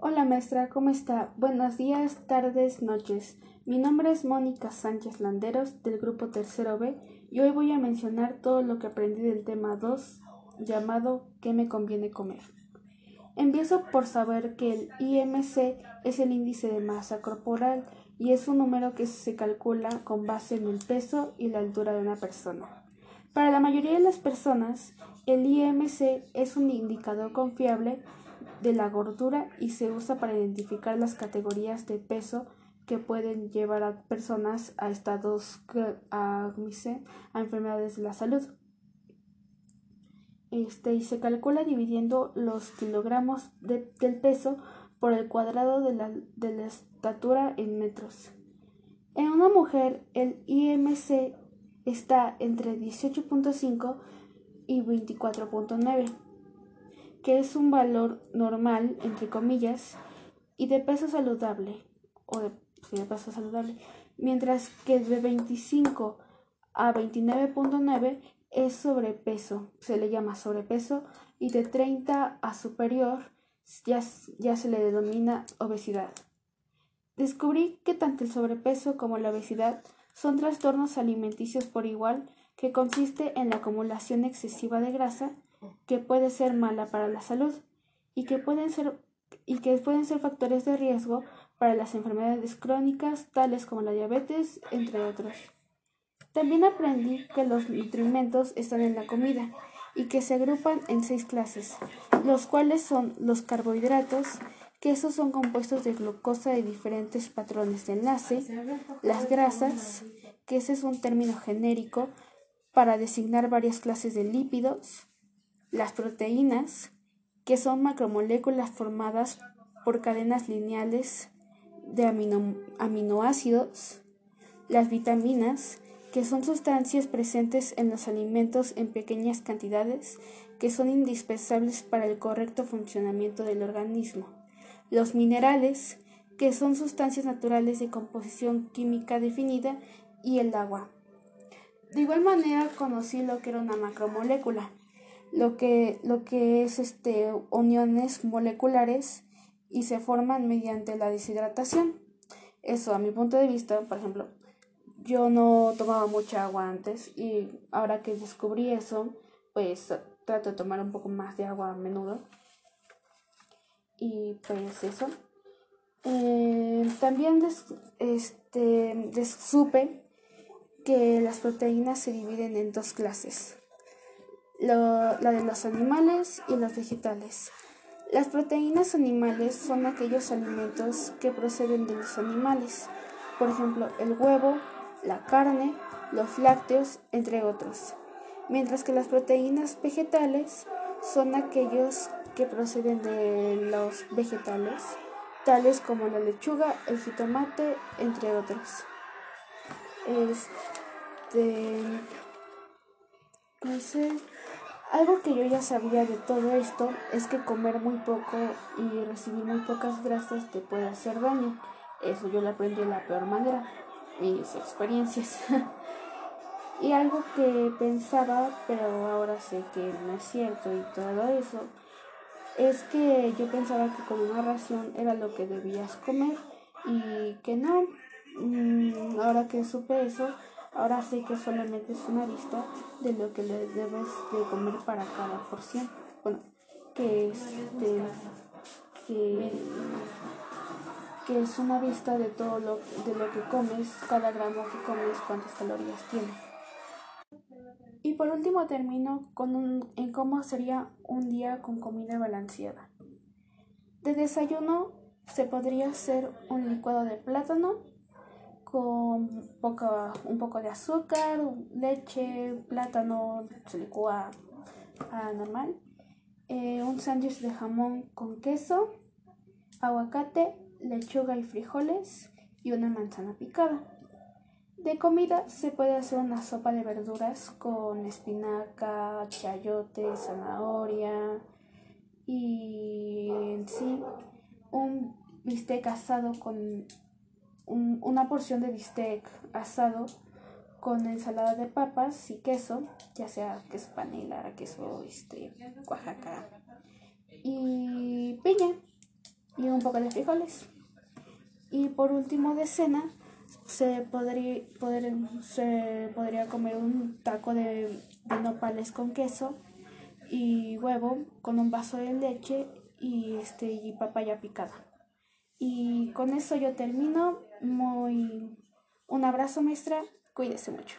Hola maestra, ¿cómo está? Buenos días, tardes, noches. Mi nombre es Mónica Sánchez Landeros del grupo Tercero B y hoy voy a mencionar todo lo que aprendí del tema 2 llamado ¿Qué me conviene comer? Empiezo por saber que el IMC es el índice de masa corporal y es un número que se calcula con base en el peso y la altura de una persona. Para la mayoría de las personas, el IMC es un indicador confiable de la gordura y se usa para identificar las categorías de peso que pueden llevar a personas a estados a, a enfermedades de la salud. Este, y se calcula dividiendo los kilogramos del peso por el cuadrado de la, de la estatura en metros. En una mujer, el IMC está entre 18.5 y 24.9 que es un valor normal, entre comillas, y de peso saludable, o de, peso saludable, mientras que de 25 a 29.9 es sobrepeso, se le llama sobrepeso, y de 30 a superior ya, ya se le denomina obesidad. Descubrí que tanto el sobrepeso como la obesidad son trastornos alimenticios por igual que consiste en la acumulación excesiva de grasa que puede ser mala para la salud y que pueden ser y que pueden ser factores de riesgo para las enfermedades crónicas tales como la diabetes, entre otros. También aprendí que los nutrimentos están en la comida y que se agrupan en seis clases, los cuales son los carbohidratos, que esos son compuestos de glucosa de diferentes patrones de enlace, las grasas, que ese es un término genérico para designar varias clases de lípidos, las proteínas, que son macromoléculas formadas por cadenas lineales de aminoácidos, las vitaminas, que son sustancias presentes en los alimentos en pequeñas cantidades que son indispensables para el correcto funcionamiento del organismo, los minerales, que son sustancias naturales de composición química definida, y el agua. De igual manera conocí lo que era una macromolécula, lo que, lo que es este, uniones moleculares y se forman mediante la deshidratación. Eso, a mi punto de vista, por ejemplo, yo no tomaba mucha agua antes y ahora que descubrí eso, pues trato de tomar un poco más de agua a menudo. Y pues eso. Eh, también este, supe que las proteínas se dividen en dos clases la de los animales y los vegetales. Las proteínas animales son aquellos alimentos que proceden de los animales, por ejemplo, el huevo, la carne, los lácteos, entre otros. Mientras que las proteínas vegetales son aquellos que proceden de los vegetales, tales como la lechuga, el jitomate, entre otros. Este, algo que yo ya sabía de todo esto es que comer muy poco y recibir muy pocas grasas te puede hacer daño. Eso yo lo aprendí de la peor manera, mis experiencias. y algo que pensaba, pero ahora sé que no es cierto y todo eso, es que yo pensaba que con una ración era lo que debías comer y que no. Mm, ahora que supe eso, Ahora sé que solamente es una vista de lo que le debes de comer para cada porción. Bueno, que es, que, que es una vista de todo lo, de lo que comes, cada gramo que comes, cuántas calorías tiene. Y por último termino con en cómo sería un día con comida balanceada. De desayuno se podría hacer un licuado de plátano, con poco, un poco de azúcar, leche, plátano, se licúa a normal, eh, un sándwich de jamón con queso, aguacate, lechuga y frijoles y una manzana picada. De comida se puede hacer una sopa de verduras con espinaca, chayote, zanahoria y en sí un bistec asado con una porción de bistec asado con ensalada de papas y queso, ya sea queso panela, queso este, Oaxaca y piña. y un poco de frijoles. Y por último de cena se podría, se podría comer un taco de, de nopales con queso y huevo con un vaso de leche y, este, y papaya picada. Y con eso yo termino. Muy... Un abrazo, maestra. Cuídese mucho.